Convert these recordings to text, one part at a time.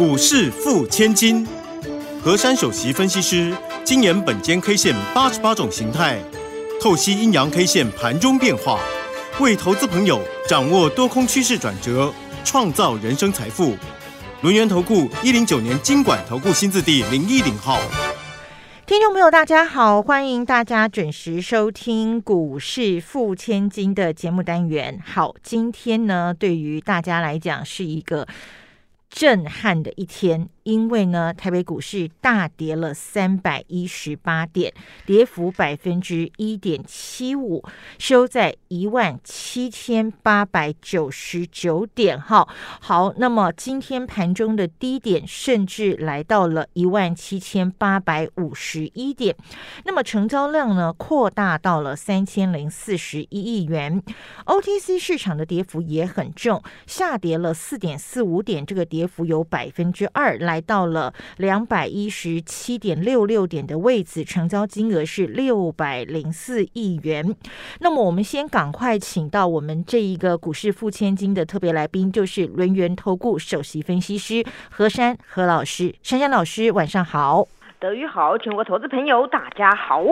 股市付千金，和山首席分析师精研本间 K 线八十八种形态，透析阴阳 K 线盘中变化，为投资朋友掌握多空趋势转折，创造人生财富。轮源投顾一零九年经管投顾新字第零一零号。听众朋友，大家好，欢迎大家准时收听股市付千金的节目单元。好，今天呢，对于大家来讲是一个震撼的一天。因为呢，台北股市大跌了三百一十八点，跌幅百分之一点七五，收在一万七千八百九十九点。哈，好，那么今天盘中的低点甚至来到了一万七千八百五十一点，那么成交量呢扩大到了三千零四十一亿元。OTC 市场的跌幅也很重，下跌了四点四五点，这个跌幅有百分之二来。到了两百一十七点六六点的位置，成交金额是六百零四亿元。那么，我们先赶快请到我们这一个股市付千金的特别来宾，就是轮源投顾首席分析师何山何老师。珊珊老师，晚上好。德语好，全国投资朋友大家好。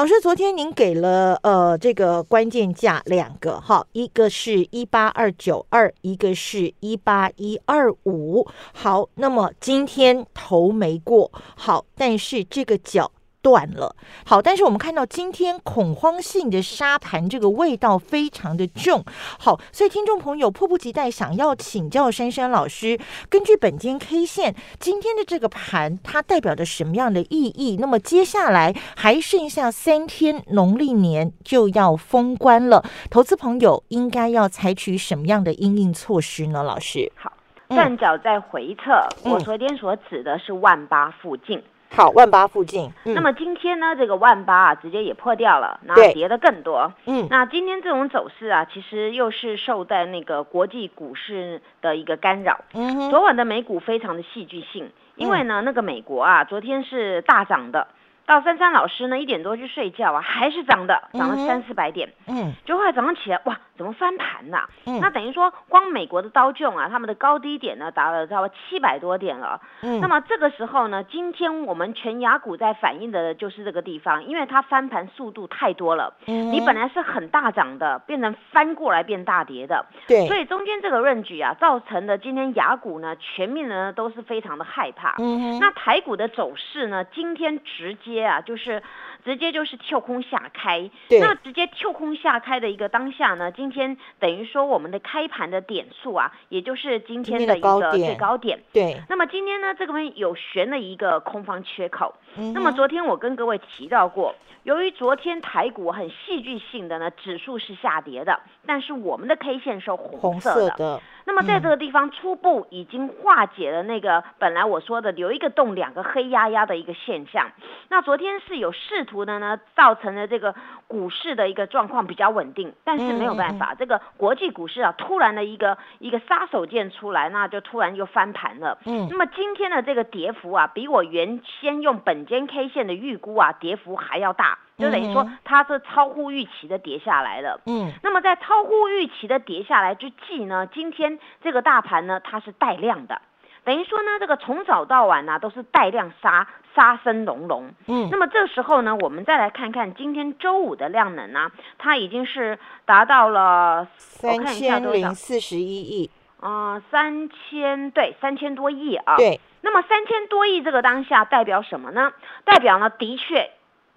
老师，昨天您给了呃这个关键价两个哈，一个是一八二九二，一个是一八一二五。好，那么今天头没过，好，但是这个脚。断了，好，但是我们看到今天恐慌性的沙盘，这个味道非常的重，好，所以听众朋友迫不及待想要请教珊珊老师，根据本间 K 线今天的这个盘，它代表着什么样的意义？那么接下来还剩下三天，农历年就要封关了，投资朋友应该要采取什么样的应应措施呢？老师，好，站脚在回撤，我昨天所指的是万八附近。好，万八附近。那么今天呢，这个万八啊，直接也破掉了，那跌的更多。嗯，那今天这种走势啊，其实又是受在那个国际股市的一个干扰。嗯昨晚的美股非常的戏剧性，因为呢，那个美国啊，昨天是大涨的。到珊珊老师呢，一点多去睡觉啊，还是涨的，涨了三四百点。嗯，就后来早上起来，哇，怎么翻盘呐？嗯，那等于说，光美国的刀券啊，他们的高低点呢，达了差不多七百多点了。嗯，那么这个时候呢，今天我们全牙股在反映的就是这个地方，因为它翻盘速度太多了。嗯，你本来是很大涨的，变成翻过来变大跌的。对，所以中间这个润局啊，造成的今天牙股呢，全面呢都是非常的害怕。嗯那台股的走势呢，今天直接。啊，就是直接就是跳空下开，那直接跳空下开的一个当下呢，今天等于说我们的开盘的点数啊，也就是今天的一个最高点。对，那么今天呢，这个边有悬了一个空方缺口。那么昨天我跟各位提到过，由于昨天台股很戏剧性的呢，指数是下跌的，但是我们的 K 线是红色的。那么在这个地方初步已经化解了那个本来我说的留一个洞两个黑压压的一个现象。那昨天是有试图的呢，造成了这个股市的一个状况比较稳定，但是没有办法，这个国际股市啊突然的一个一个杀手锏出来，那就突然就翻盘了。嗯，那么今天的这个跌幅啊，比我原先用本间 K 线的预估啊，跌幅还要大。就等于说它是超乎预期的跌下来了。嗯，那么在超乎预期的跌下来之际呢，今天这个大盘呢它是带量的，等于说呢这个从早到晚呢都是带量杀，杀声隆隆。嗯，那么这时候呢，我们再来看看今天周五的量能呢，它已经是达到了三千零四十一亿。啊，三千对三千多亿啊。对，那么三千多亿这个当下代表什么呢？代表呢的确。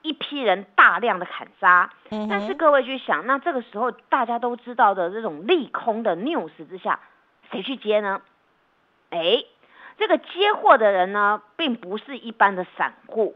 一批人大量的砍杀，但是各位去想，那这个时候大家都知道的这种利空的 news 之下，谁去接呢？哎，这个接货的人呢，并不是一般的散户，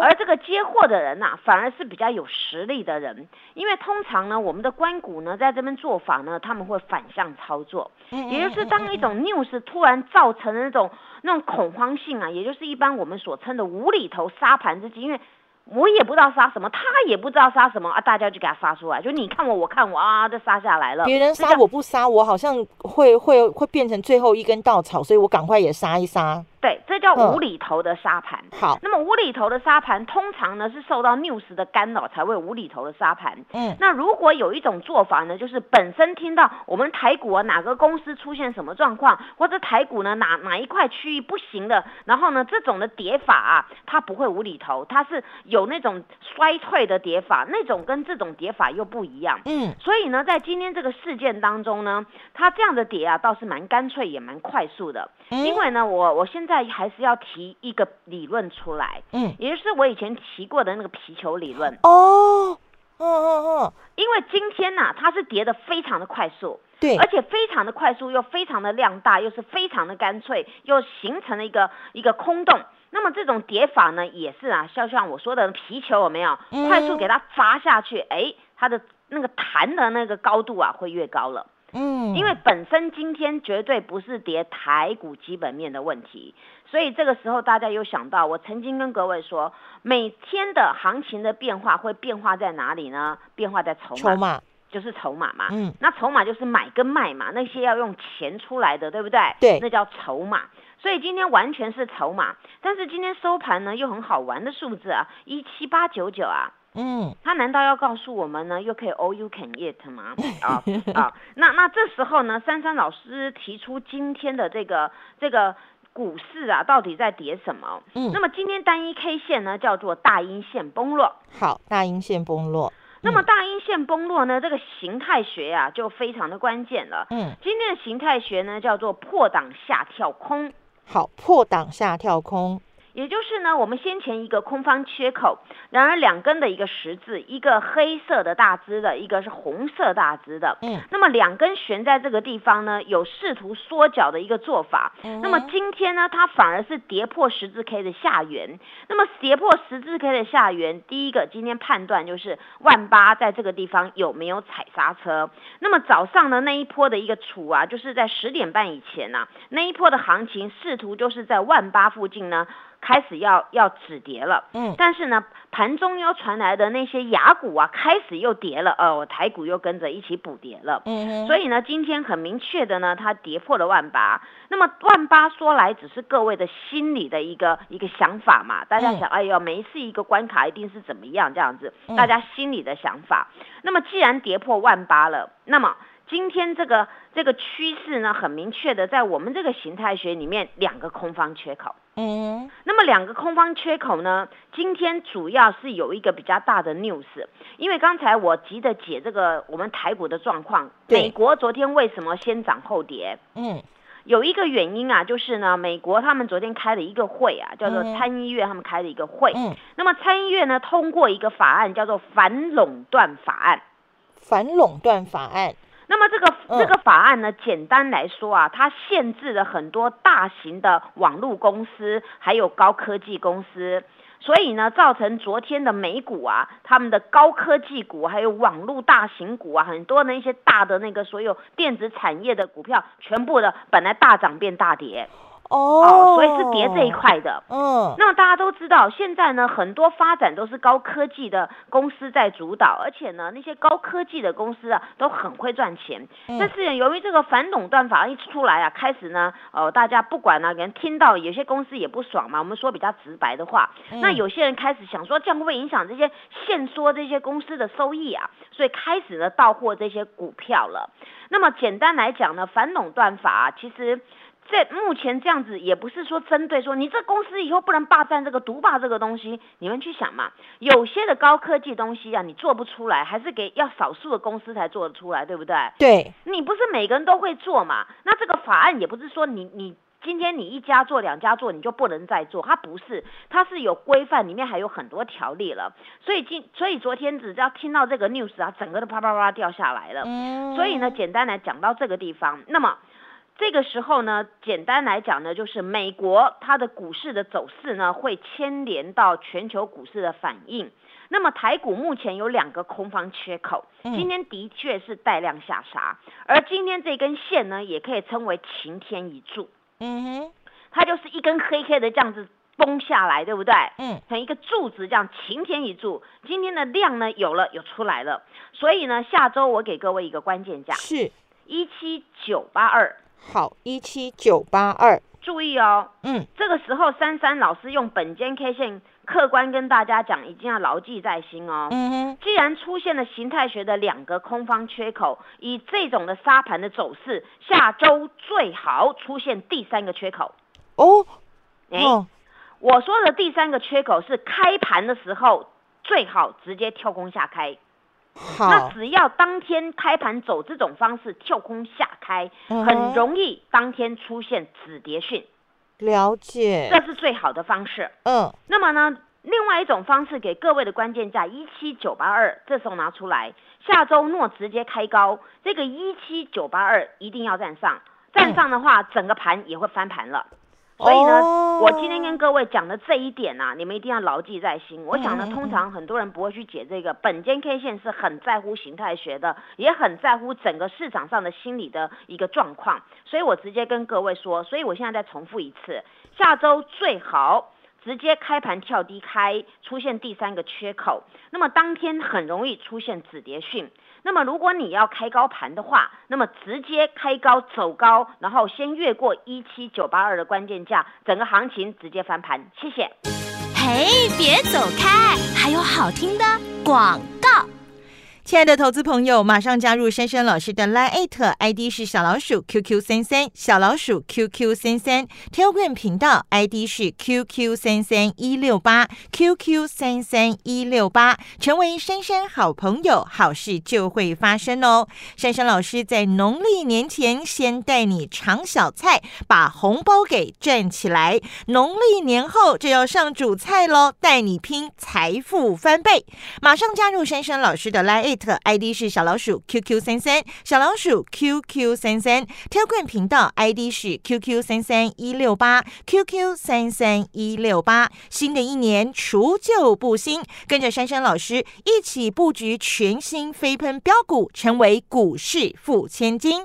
而这个接货的人呐，反而是比较有实力的人，因为通常呢，我们的关股呢，在这边做法呢，他们会反向操作，也就是当一种 news 突然造成那种那种恐慌性啊，也就是一般我们所称的无厘头杀盘之际，因为。我也不知道杀什么，他也不知道杀什么啊！大家就给他杀出来，就你看我，我看我啊，都杀下来了。别人杀我不杀，我好像会会会变成最后一根稻草，所以我赶快也杀一杀。对，这叫无厘头的沙盘。好，那么无厘头的沙盘通常呢是受到 news 的干扰才会无厘头的沙盘。嗯，那如果有一种做法呢，就是本身听到我们台股啊哪个公司出现什么状况，或者台股呢哪哪一块区域不行的，然后呢这种的跌法啊，它不会无厘头，它是有那种衰退的跌法，那种跟这种跌法又不一样。嗯，所以呢，在今天这个事件当中呢，它这样的跌啊倒是蛮干脆也蛮快速的。嗯因为呢，我我现在还是要提一个理论出来，嗯，也就是我以前提过的那个皮球理论。哦，哦哦哦，因为今天呢、它是跌的非常的快速，对而，且非常的快速，又非常的量大，又是非常的干脆，又形成了一个一个空洞。那么这种叠法呢，也是啊，像像我说的皮球有没有？嗯快速给它砸下去，哎，它的那个弹的那个高度啊，会越高了。嗯，因为本身今天绝对不是跌台股基本面的问题，所以这个时候大家有想到，我曾经跟各位说，每天的行情的变化会变化在哪里呢？变化在筹码，筹码，就是筹码嘛。嗯，那筹码就是买跟卖嘛，那些要用钱出来的，对不对？对那叫筹码。所以今天完全是筹码，但是今天收盘呢又很好玩的数字啊，一七八九九啊，嗯，他难道要告诉我们呢，又可以 all you can eat 吗？啊啊，那那这时候呢，珊珊老师提出今天的这个这个股市啊，到底在跌什么？嗯那么今天单一 K 线呢，叫做大阴线崩落。好，大阴线崩落，那么大阴线崩落呢，这个形态学呀、就非常的关键了。嗯，今天的形态学呢，叫做破档下跳空。好，破档下跳空，也就是呢，我们先前一个空方缺口，然而两根的一个十字，一个黑色的大支的，一个是红色大支的。嗯，那么两根悬在这个地方呢，有试图缩脚的一个做法。嗯那么今天呢，它反而是跌破十字 K 的下缘。那么跌破十字 K 的下缘，第一个今天判断就是万八在这个地方有没有踩刹车。那么早上的那一波的一个处啊，就是在十点半以前呐、啊，那一波的行情试图就是在万八附近呢。开始要要止跌了，嗯。但是呢，盘中又传来的那些雅股啊，开始又跌了，哦，台股又跟着一起补跌了。嗯，所以呢，今天很明确的呢，它跌破了万八。那么万八说来只是各位的心里的一个一个想法嘛，大家嗯。想，哎呦，每一次一个关卡一定是怎么样这样子，嗯。大家心里的想法。那么既然跌破万八了，那么今天这个这个趋势呢，很明确的在我们这个形态学里面，两个空方缺口。嗯那么两个空方缺口呢，今天主要是有一个比较大的 news，因为刚才我急着解这个我们台股的状况，美国昨天为什么先涨后跌？嗯有一个原因啊，就是呢，美国他们昨天开了一个会啊，叫做嗯参议院，他们开了一个会。嗯，那么参议院呢通过一个法案，叫做反垄断法案。反垄断法案，那么这个嗯。这个法案呢，简单来说啊，它限制了很多大型的网络公司，还有高科技公司，所以呢，造成昨天的美股啊，他们的高科技股还有网络大型股啊，很多的一些大的那个所有电子产业的股票，全部的本来大涨变大跌哦，所以是跌这一，块的。嗯那么大家都知道，现在呢，很多发展都是高科技的公司在主导，而且呢，那些高科技的公司啊，都很会赚钱。嗯但是由于这个反垄断法一出来啊，开始呢，呃，大家不管呢、人听到有些公司也不爽嘛，我们说比较直白的话，嗯那有些人开始想说，这样会不会影响这些限缩这些公司的收益啊？所以开始呢，到货这些股票了。那么简单来讲呢，反垄断法、啊、其实。在目前这样子，也不是说针对说你这公司以后不能霸占这个独霸这个东西，你们去想嘛。有些的高科技东西啊，你做不出来，还是给要少数的公司才做得出来，对不对？对，你不是每个人都会做嘛？那这个法案也不是说你你今天你一家做两家做你就不能再做，它不是，它是有规范，里面还有很多条例了。所以今所以昨天只要听到这个 news 啊，整个都啪啪啪掉下来了。嗯，所以呢，简单来讲到这个地方，那么这个时候呢，简单来讲呢，就是美国它的股市的走势呢，会牵连到全球股市的反应。那么台股目前有两个空方缺口，嗯今天的确是带量下杀，而今天这根线呢，也可以称为晴天一柱，嗯哼，它就是一根黑黑的这样子崩下来，对不对？嗯成一个柱子这样晴天一柱。今天的量呢有了，有出来了，所以呢，下周我给各位一个关键价，是一七九八二。好，一七九八二，注意哦，嗯，这个时候珊珊老师用本间 K 线客观跟大家讲，一定要牢记在心哦。嗯哼，既然出现了形态学的两个空方缺口，以这种的沙盘的走势，下周最好出现第三个缺口。哦，哎，我说的第三个缺口是开盘的时候最好直接跳空下开。那只要当天开盘走这种方式跳空下开，很容易当天出现止跌讯。了解，这是最好的方式。嗯，那么呢，另外一种方式给各位的关键价一七九八二，这时候拿出来，下周若直接开高，这个一七九八二一定要站上，站上的话，整个盘也会翻盘了。所以呢，我今天跟各位讲的这一点啊，你们一定要牢记在心。我想呢，通常很多人不会去解这个，本间 K 线是很在乎形态学的，也很在乎整个市场上的心理的一个状况。所以我直接跟各位说，所以我现在再重复一次，下周最好。直接开盘跳低开，出现第三个缺口，那么当天很容易出现止跌讯。那么如果你要开高盘的话，那么直接开高走高，然后先越过一七九八二的关键价，整个行情直接翻盘。谢谢。嘿，别走开，还有好听的广告。亲爱的投资朋友，马上加入珊珊老师的 Line ID 是小老鼠 QQ 三三，小老鼠 QQ 三三，Telegram 频道 ID 是 QQ 三三一六八 QQ 三三一六八，成为珊珊好朋友，好事就会发生哦。珊珊老师在农历年前先带你尝小菜，把红包给赚起来，农历年后就要上主菜喽，带你拼财富翻倍。马上加入珊珊老师的 Line。ID 是小老鼠 QQ 三三，小老鼠 QQ 三三，Telegram 频道 ID 是 QQ 三三一六八，QQ 三三一六八。新的一年除旧布新，跟着珊珊老师一起布局全新飞喷标股，成为股市富千金。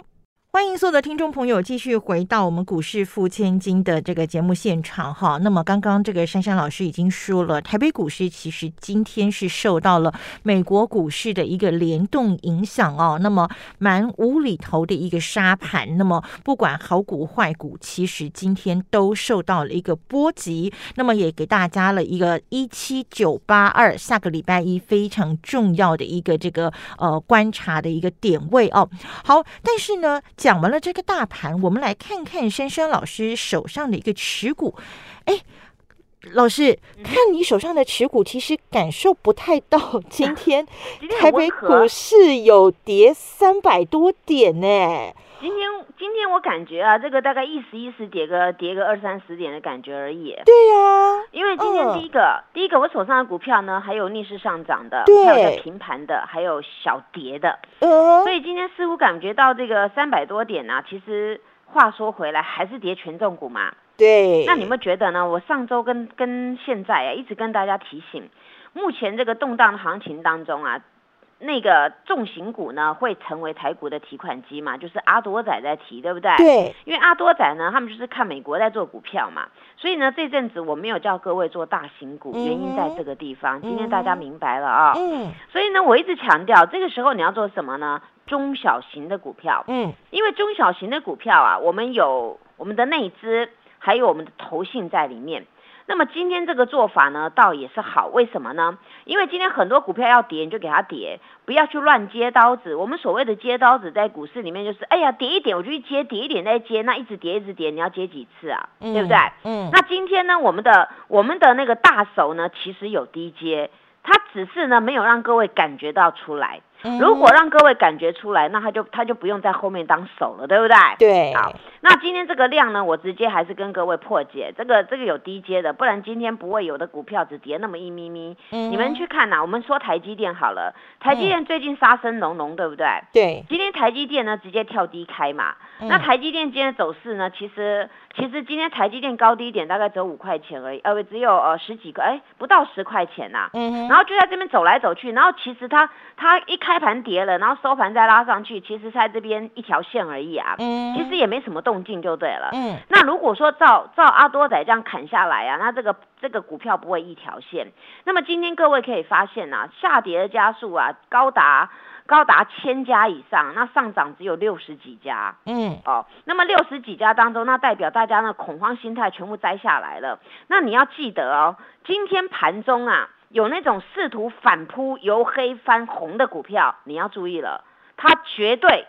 欢迎所有的听众朋友继续回到我们股市付千金的这个节目现场哈。那么刚刚这个珊珊老师已经说了，台北股市其实今天是受到了美国股市的一个联动影响哦。那么蛮无厘头的一个沙盘，那么不管好股坏股，其实今天都受到了一个波及。那么也给大家了一个一七九八二，下个礼拜一非常重要的一个这个呃观察的一个点位哦。好，但是呢。讲完了这个大盘，我们来看看珊珊老师手上的一个持股。哎，老师，看你手上的持股，其实感受不太到。今天 台北股市有跌三百多点呢。今天今天我感觉啊，这个大概意思意思跌个跌个二三十点的感觉而已。对呀，因为今天第一个第一个我手上的股票呢，还有逆势上涨的，还有平盘的，还有小跌的。嗯，所以今天似乎感觉到这个三百多点啊，其实话说回来还是跌权重股嘛。对。那你们觉得呢？我上周跟跟现在啊，一直跟大家提醒，目前这个动荡的行情当中啊。那个重型股呢，会成为台股的提款机嘛？就是阿多仔在提，对不对？对。因为阿多仔呢，他们就是看美国在做股票嘛，所以呢，这阵子我没有叫各位做大型股，原因在这个地方。今天大家明白了啊。嗯。所以呢，我一直强调，这个时候你要做什么呢？中小型的股票。嗯。因为中小型的股票啊，我们有我们的内资，还有我们的投信在里面。那么今天这个做法呢，倒也是好，为什么呢？因为今天很多股票要跌，你就给它跌，不要去乱接刀子。我们所谓的接刀子，在股市里面就是，哎呀，跌一点我就去接，跌一点再接，那一直跌一直跌，你要接几次啊？对不对？嗯。那今天呢，我们的我们的那个大手呢，其实有低接，它只是呢没有让各位感觉到出来。如果让各位感觉出来，那他就他就不用在后面当手了，对不对？对。好，那今天这个量呢，我直接还是跟各位破解，这个这个有低阶的，不然今天不会有的股票只跌那么一咪咪。嗯。你们去看呐，我们说台积电好了，台积电最近杀声隆隆，对不对？对。今天台积电呢，直接跳低开嘛。那台积电今天走势呢，其实其实今天台积电高低点大概只有五块钱而已，呃，只有呃十几个，哎，不到十块钱呐。嗯然后就在这边走来走去，然后其实它它一开。开盘跌了，然后收盘再拉上去，其实在这边一条线而已啊，嗯其实也没什么动静就对了。嗯那如果说照照阿多仔这样砍下来啊，那这个这个股票不会一条线。那么今天各位可以发现啊，下跌的加速啊高达高达千家以上，那上涨只有六十几家。嗯哦，那么六十几家当中，那代表大家呢恐慌心态全部摘下来了。那你要记得哦，今天盘中啊有那种试图反扑由黑翻红的股票，你要注意了，它绝对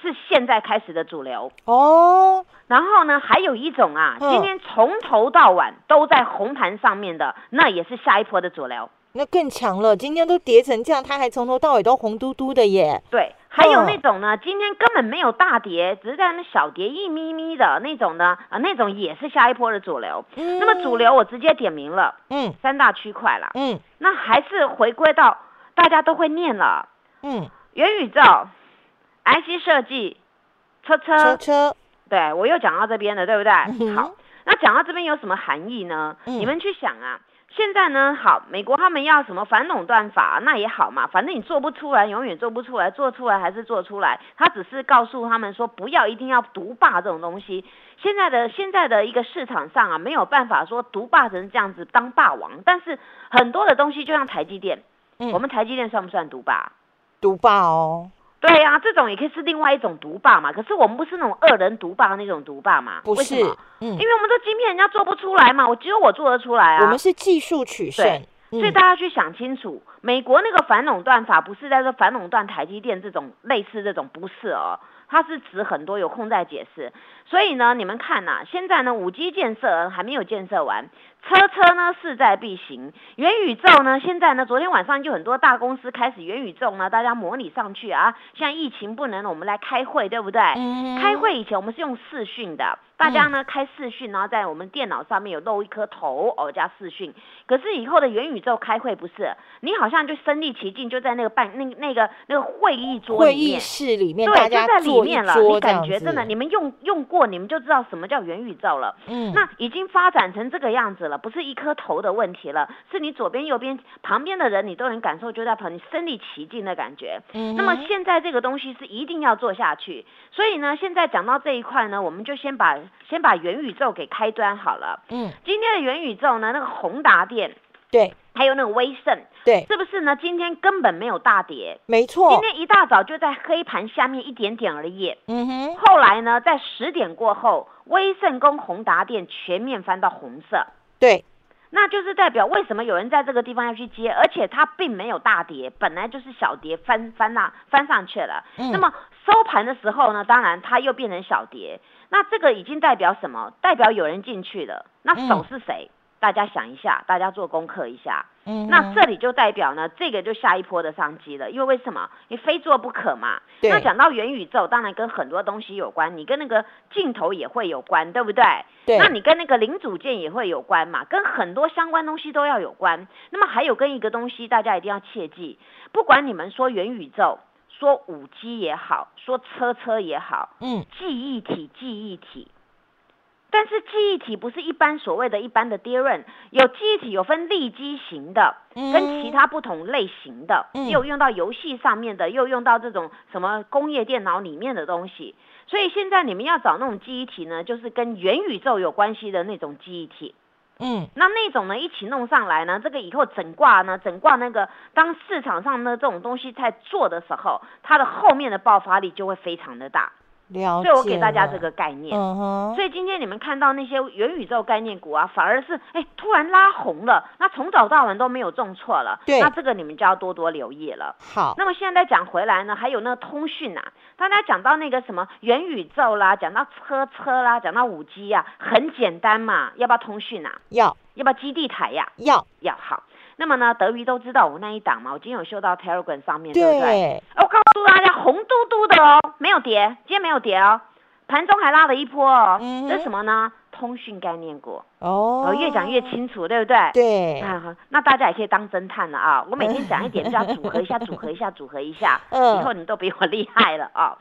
是现在开始的主流。哦，然后呢，还有一种啊，嗯今天从头到晚都在红盘上面的，那也是下一波的主流。那更强了，今天都跌成这样，它还从头到尾都红嘟嘟的耶。对，还有嗯那种呢，今天根本没有大跌，只是在那小跌一咪咪的那种呢，啊，那种也是下一波的主流。那么主流我直接点名了，嗯三大区块啦。嗯那还是回归到大家都会念了，嗯，元宇宙、IC 设计、车车，车车，对我又讲到这边了，对不对？嗯好，那讲到这边有什么含义呢？嗯你们去想啊。现在呢，好，美国他们要什么反垄断法，那也好嘛，反正你做不出来，永远做不出来，做出来还是做出来。他只是告诉他们说，不要一定要独霸这种东西。现在的现在的一个市场上啊，没有办法说独霸成这样子当霸王，但是很多的东西就像台积电，嗯我们台积电算不算独霸？独霸哦，对呀、这种也可以是另外一种独霸嘛。可是我们不是那种二人独霸那种独霸嘛？不是嗯因，为我们这晶片人家做不出来嘛，我只有我做得出来啊。我们是技术取胜对，所以嗯大家去想清楚，美国那个反垄断法不是在说反垄断台积电这种类似这种，不是哦，它是指很多，有空再解释。所以呢，你们看呐、现在呢，五 G 建设还没有建设完，车车呢势在必行，元宇宙呢，现在呢，昨天晚上就很多大公司开始元宇宙呢，大家模拟上去啊，现在疫情不能，我们来开会，对不对？嗯开会以前我们是用视讯的，大家呢开视讯，然后在我们电脑上面有露一颗头哦加视讯。可是以后的元宇宙开会不是，你好像就身临其境，就在那个办那那个那个会议桌会议里面。室里面对，就在里面了，你感觉真的，你们用用过，你们就知道什么叫元宇宙了。嗯那已经发展成这个样子了，不是一颗头的问题了，是你左边、右边、旁边的人，你都能感受就在旁，你身临其境的感觉。嗯那么现在这个东西是一定要做下去，所以呢，现在讲到这一块呢，我们就先把先把元宇宙给开端好了。嗯今天的元宇宙呢，那个宏达电对还有那个威盛，对，是不是呢？今天根本没有大跌，没错今，天一大早就在黑盘下面一点点而已。嗯哼后来呢，在十点过后，威盛跟宏达电全面翻到红色。对，那就是代表为什么有人在这个地方要去接，而且它并没有大跌，本来就是小跌翻翻那翻上去了。嗯那么收盘的时候呢，当然它又变成小跌，那这个已经代表什么？代表有人进去了。那手是谁？大家想一下，大家做功课一下。嗯那这里就代表呢，这个就下一波的商机了，因为为什么？你非做不可嘛。对那讲到元宇宙，当然跟很多东西有关，你跟那个镜头也会有关，对不对？对那你跟那个零组件也会有关嘛，跟很多相关东西都要有关。那么还有跟一个东西，大家一定要切记，不管你们说元宇宙，说五 G 也好，说车车也好，嗯记忆体，记忆体。但是记忆体不是一般所谓的一般的 DRAM，有记忆体有分立基型的，跟其嗯他不同类型的，嗯也有用到游戏上面的，又用到这种什么工业电脑里面的东西。所以现在你们要找那种记忆体呢，就是跟元宇宙有关系的那种记忆体。嗯那那种呢一起弄上来呢，这个以后整挂呢，整挂那个当市场上呢这种东西在做的时候，它的后面的爆发力就会非常的大。了解，所以我给大家这，个概念。所以今天你们看到那些元宇宙概念股啊，反而是哎突然拉红了，那从早到晚都没有重挫了，对那这个你们就要多多留意了。好，那么现在讲回来呢，还有那个通讯啊，大家讲到那个什么元宇宙啦，讲到车车啦，讲到五 G 啊，很简单嘛，要不要通讯啊？要要不要基地台呀、要，要好。那么呢，德瑜都知道我那一档嘛，我今天有秀到 Telegram 上面，对不对？我告诉大家，红嘟嘟的哦，没有跌，今天没有跌哦，盘中还拉了一波哦。嗯这是什么呢？通讯概念股，哦哦，越讲越清楚，对不对？对，啊，那大家也可以当侦探了啊！我每天讲一点，就要组合一下，组合一下，组合一下，嗯以后你都比我厉害了啊！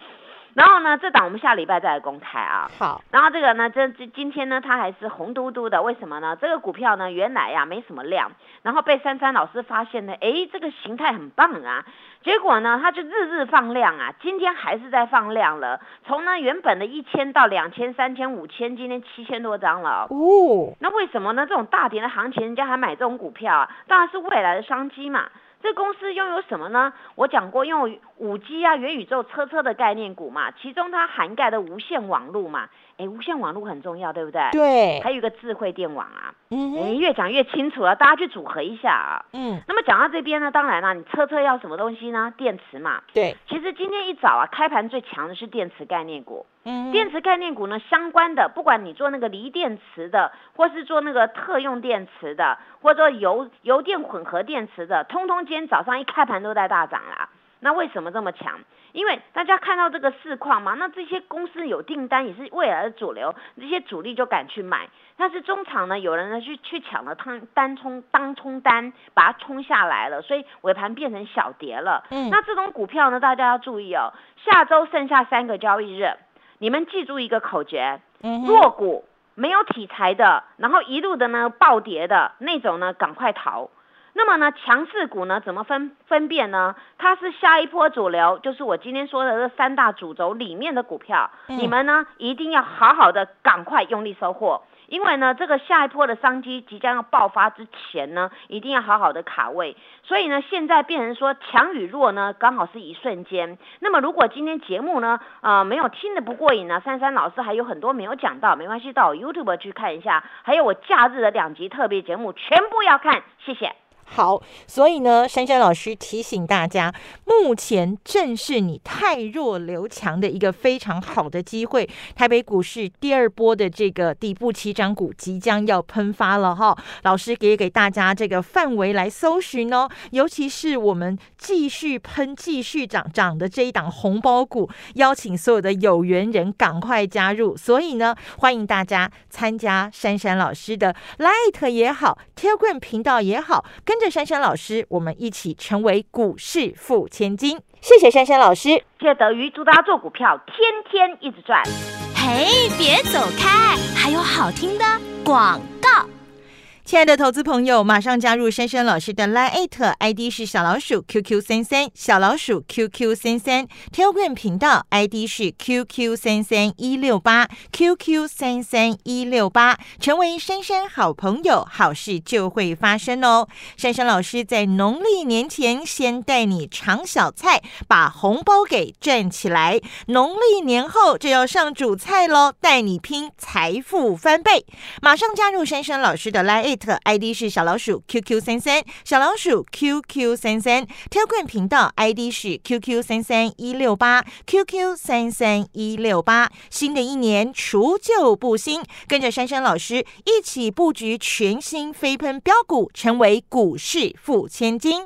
然后呢，这档我们下礼拜再来公开啊。好。然后这个呢，这这今天呢，它还是红嘟嘟的，为什么呢？这个股票呢，原来呀没什么量，然后被珊珊老师发现呢，哎，这个形态很棒啊。结果呢，它就日日放量啊，今天还是在放量了。从呢原本的一千到两千、三千、五千，今天七千多张了哦。那为什么呢？这种大跌的行情，人家还买这种股票啊？当然是未来的商机嘛。这公司拥有什么呢？我讲过，拥有五 G 啊、元宇宙、车车的概念股嘛，其中它涵盖的无线网络嘛，哎，无线网络很重要，对不对？对。还有一个智慧电网啊，嗯，哎，越讲越清楚了，大家去组合一下啊。嗯。那么讲到这边呢，当然了，你车车要什么东西呢？电池嘛。对。其实今天一早啊，开盘最强的是电池概念股。嗯电池概念股呢，相关的，不管你做那个锂电池的，或是做那个特用电池的，或者说油油电混合电池的，通通今天早上一开盘都在大涨啦。那为什么这么强？因为大家看到这个市况嘛，那这些公司有订单也是未来的主流，这些主力就敢去买。但是中场呢，有人呢去去抢了单单冲当冲单，把它冲下来了，所以尾盘变成小跌了。嗯，那这种股票呢，大家要注意哦，下周剩下三个交易日。你们记住一个口诀：弱股没有题材的，然后一路的呢暴跌的那种呢，赶快逃。那么呢，强势股呢怎么分分辨呢？它是下一波主流，就是我今天说的这三大主轴里面的股票，你们呢一定要好好的赶快用力收获。因为呢，这个下一波的商机即将要爆发之前呢，一定要好好的卡位。所以呢，现在变成说强与弱呢，刚好是一瞬间。那么如果今天节目呢，呃，没有听得不过瘾呢，珊珊老师还有很多没有讲到，没关系，到我 YouTube 去看一下，还有我假日的两集特别节目，全部要看，谢谢。好，所以呢，珊珊老师提醒大家，目前正是你太弱留强的一个非常好的机会。台北股市第二波的这个底部起涨股即将要喷发了哈，老师给给大家这个范围来搜寻哦，尤其是我们继续喷、继续涨涨的这一档红包股，邀请所有的有缘人赶快加入。所以呢，欢迎大家参加珊珊老师的 Light 也好，Telegram 频道也好，跟。跟着珊珊老师，我们一起成为股市富千金。谢谢珊珊老师，谢谢德瑜，祝大家做股票天天一直赚。嘿，别走开，还有好听的广告。亲爱的投资朋友，马上加入珊珊老师的 Line ID 是小老鼠 QQ 三三，小老鼠 QQ 三三，Telegram 频道 ID 是 QQ 三三一六八 QQ 三三一六八，成为珊珊好朋友，好事就会发生哦。珊珊老师在农历年前先带你尝小菜，把红包给赚起来，农历年后就要上主菜喽，带你拼财富翻倍。马上加入珊珊老师的 Line。特 ID 是小老鼠 QQ 三三，小老鼠 QQ 三三，Telegram 频道 ID 是 QQ 三三一六八 QQ 三三一六八。新的一年除旧布新，跟着珊珊老师一起布局全新飞喷标股，成为股市富千金。